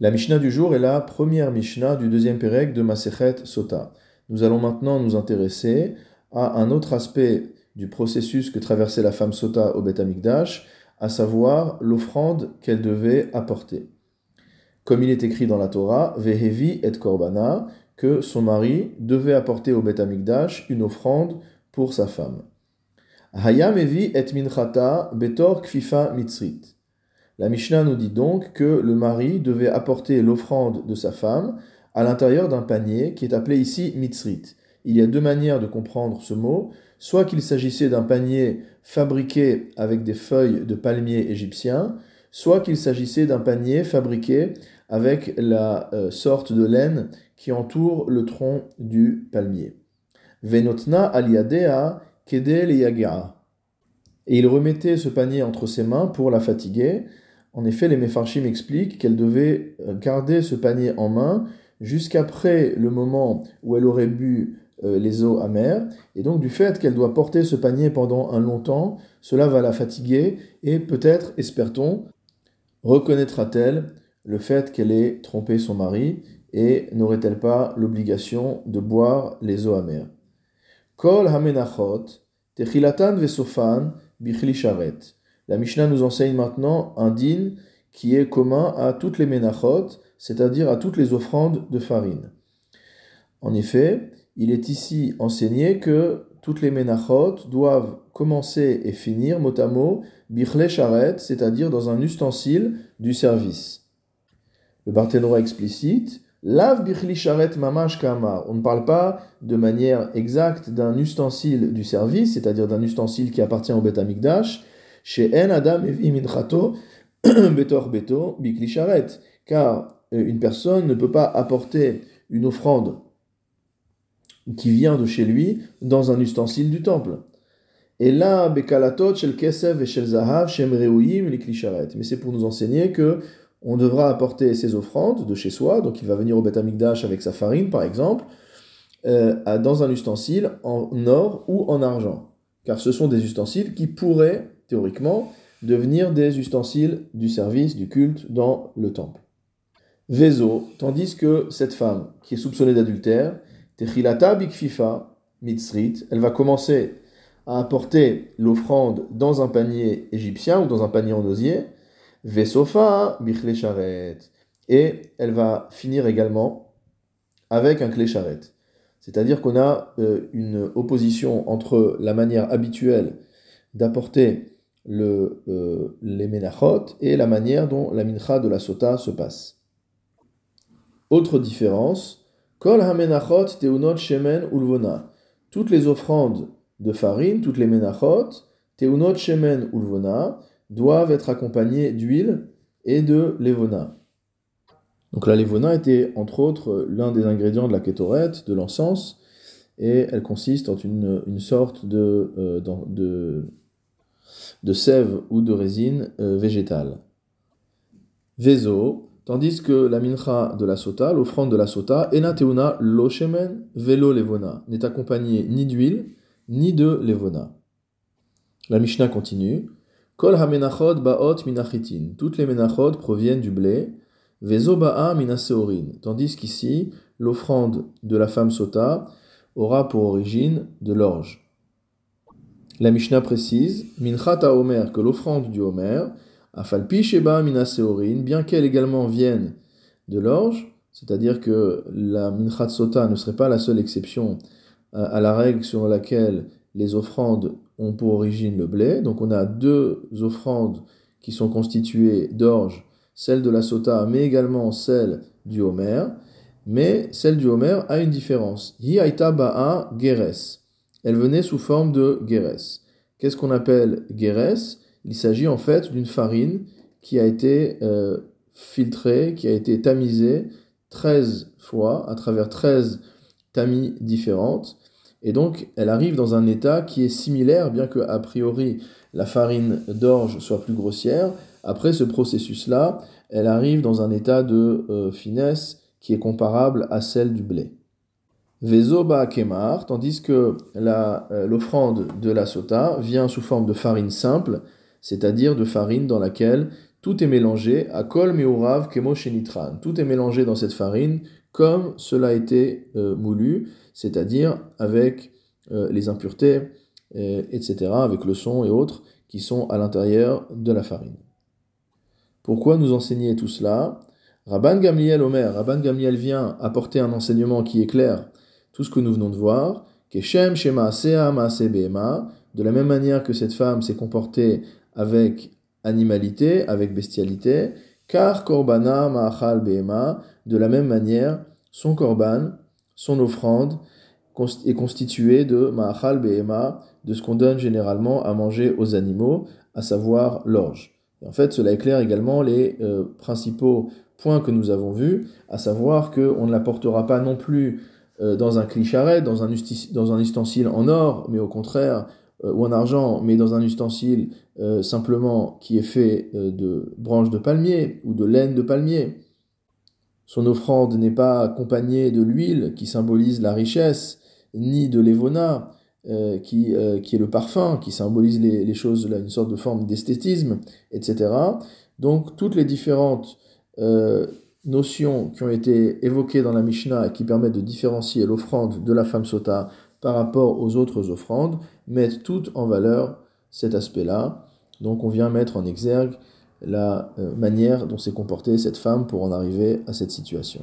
La Mishnah du jour est la première Mishnah du deuxième Pérec de Masechet Sota. Nous allons maintenant nous intéresser à un autre aspect du processus que traversait la femme Sota au Beth Amikdash, à savoir l'offrande qu'elle devait apporter. Comme il est écrit dans la Torah, Vehevi et Korbana, que son mari devait apporter au Beth Amikdash une offrande pour sa femme. Hayam evi et minchata betor kfifa mitzrit. La Mishnah nous dit donc que le mari devait apporter l'offrande de sa femme à l'intérieur d'un panier qui est appelé ici mitzrit. Il y a deux manières de comprendre ce mot, soit qu'il s'agissait d'un panier fabriqué avec des feuilles de palmier égyptien, soit qu'il s'agissait d'un panier fabriqué avec la euh, sorte de laine qui entoure le tronc du palmier. Venotna aliadea kedel et Et il remettait ce panier entre ses mains pour la fatiguer, en effet, les Mefarshim expliquent qu'elle devait euh, garder ce panier en main jusqu'après le moment où elle aurait bu euh, les eaux amères. Et donc, du fait qu'elle doit porter ce panier pendant un long temps, cela va la fatiguer et peut-être, espère-t-on, reconnaîtra-t-elle le fait qu'elle ait trompé son mari et n'aurait-elle pas l'obligation de boire les eaux amères. Kol hamenachot, techilatan vesofan, bichli. La Mishnah nous enseigne maintenant un din qui est commun à toutes les menachot, c'est-à-dire à toutes les offrandes de farine. En effet, il est ici enseigné que toutes les menachot doivent commencer et finir mot à mot bichle charet, c'est-à-dire dans un ustensile du service. Le Barthénora explicite Lave bichli charet mamash kamar. On ne parle pas de manière exacte d'un ustensile du service, c'est-à-dire d'un ustensile qui appartient au Beth chez En Adam Betor Beto Bikli car euh, une personne ne peut pas apporter une offrande qui vient de chez lui dans un ustensile du temple. Et là, Bekalatot Shel Kesev et Shel Zahav Shem Reouim Mais c'est pour nous enseigner que on devra apporter ses offrandes de chez soi, donc il va venir au Beth Amikdash avec sa farine par exemple, euh, dans un ustensile en or ou en argent. Car ce sont des ustensiles qui pourraient théoriquement, devenir des ustensiles du service, du culte dans le temple. Vezo, tandis que cette femme qui est soupçonnée d'adultère, Techilata Bikfifa, Mitzrit, elle va commencer à apporter l'offrande dans un panier égyptien ou dans un panier en osier, Vesofa Bichle Sharet, et elle va finir également avec un clé. C'est-à-dire qu'on a euh, une opposition entre la manière habituelle d'apporter le, euh, les menachot et la manière dont la mincha de la sota se passe. Autre différence, kol hamenachot teunot shemen ulvona. Toutes les offrandes de farine, toutes les menachot, teunot shemen ulvona, doivent être accompagnées d'huile et de levona. Donc la levona était entre autres l'un des ingrédients de la kétoret, de l'encens, et elle consiste en une, une sorte de, euh, sève ou de résine euh, végétale. Vezo, tandis que la mincha de la sota, l'offrande de la sota, enateuna lo shemen velo levona, n'est accompagnée ni d'huile ni de levona. La Mishnah continue. Kol hamenachot baot minachitin. Toutes les menachot proviennent du blé. Vezo ba'a minaseorin. Tandis qu'ici, l'offrande de la femme sota aura pour origine de l'orge. La Mishnah précise, Minchata Omer, que l'offrande du Homer, Afalpi Sheba Minaseorin, bien qu'elle également vienne de l'orge, c'est-à-dire que la Minchat Sota ne serait pas la seule exception euh, à la règle sur laquelle les offrandes ont pour origine le blé. Donc on a deux offrandes qui sont constituées d'orge, celle de la Sota, mais également celle du Homer. Mais celle du Homer a une différence. Hi Geres elle venait sous forme de guérès. Qu'est-ce qu'on appelle guérès Il s'agit en fait d'une farine qui a été euh, filtrée, qui a été tamisée 13 fois à travers 13 tamis différentes. Et donc, elle arrive dans un état qui est similaire, bien que a priori la farine d'orge soit plus grossière. Après ce processus-là, elle arrive dans un état de euh, finesse qui est comparable à celle du blé. Vezoba Kemar, tandis que euh, l'offrande de la sota vient sous forme de farine simple, c'est-à-dire de farine dans laquelle tout est mélangé, à kol meurav kemo shenitran. Tout est mélangé dans cette farine comme cela a été euh, moulu, c'est-à-dire avec euh, les impuretés, etc., avec le son et autres qui sont à l'intérieur de la farine. Pourquoi nous enseigner tout cela? Rabban Gamliel Omer, Rabban Gamliel vient apporter un enseignement qui éclaire tout ce que nous venons de voir, Keshem Shema Sea de la même manière que cette femme s'est comportée avec animalité, avec bestialité, car korbana ma'achal behema, de la même manière, son korban, son offrande, est constitué de ma'achal behema, de ce qu'on donne généralement à manger aux animaux, à savoir l'orge. en fait, cela éclaire également les euh, principaux points que nous avons vus, à savoir qu'on ne l'apportera pas non plus euh, dans un clicharet, dans un, dans un ustensile en or, mais au contraire, euh, ou en argent, mais dans un ustensile euh, simplement qui est fait de branches de palmier ou de laine de palmier. Son offrande n'est pas accompagnée de l'huile qui symbolise la richesse, ni de l'évona qui, qui, est le parfum, qui symbolise les, les choses, là, une sorte de forme d'esthétisme, etc. Donc toutes les différentes notions qui ont été évoquées dans la Mishnah et qui permettent de différencier l'offrande de la femme sota par rapport aux autres offrandes mettent toutes en valeur cet aspect-là. Donc on vient mettre en exergue la euh, manière dont s'est comportée cette femme pour en arriver à cette situation.